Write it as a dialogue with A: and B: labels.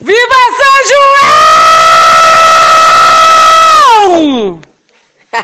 A: Viva São João!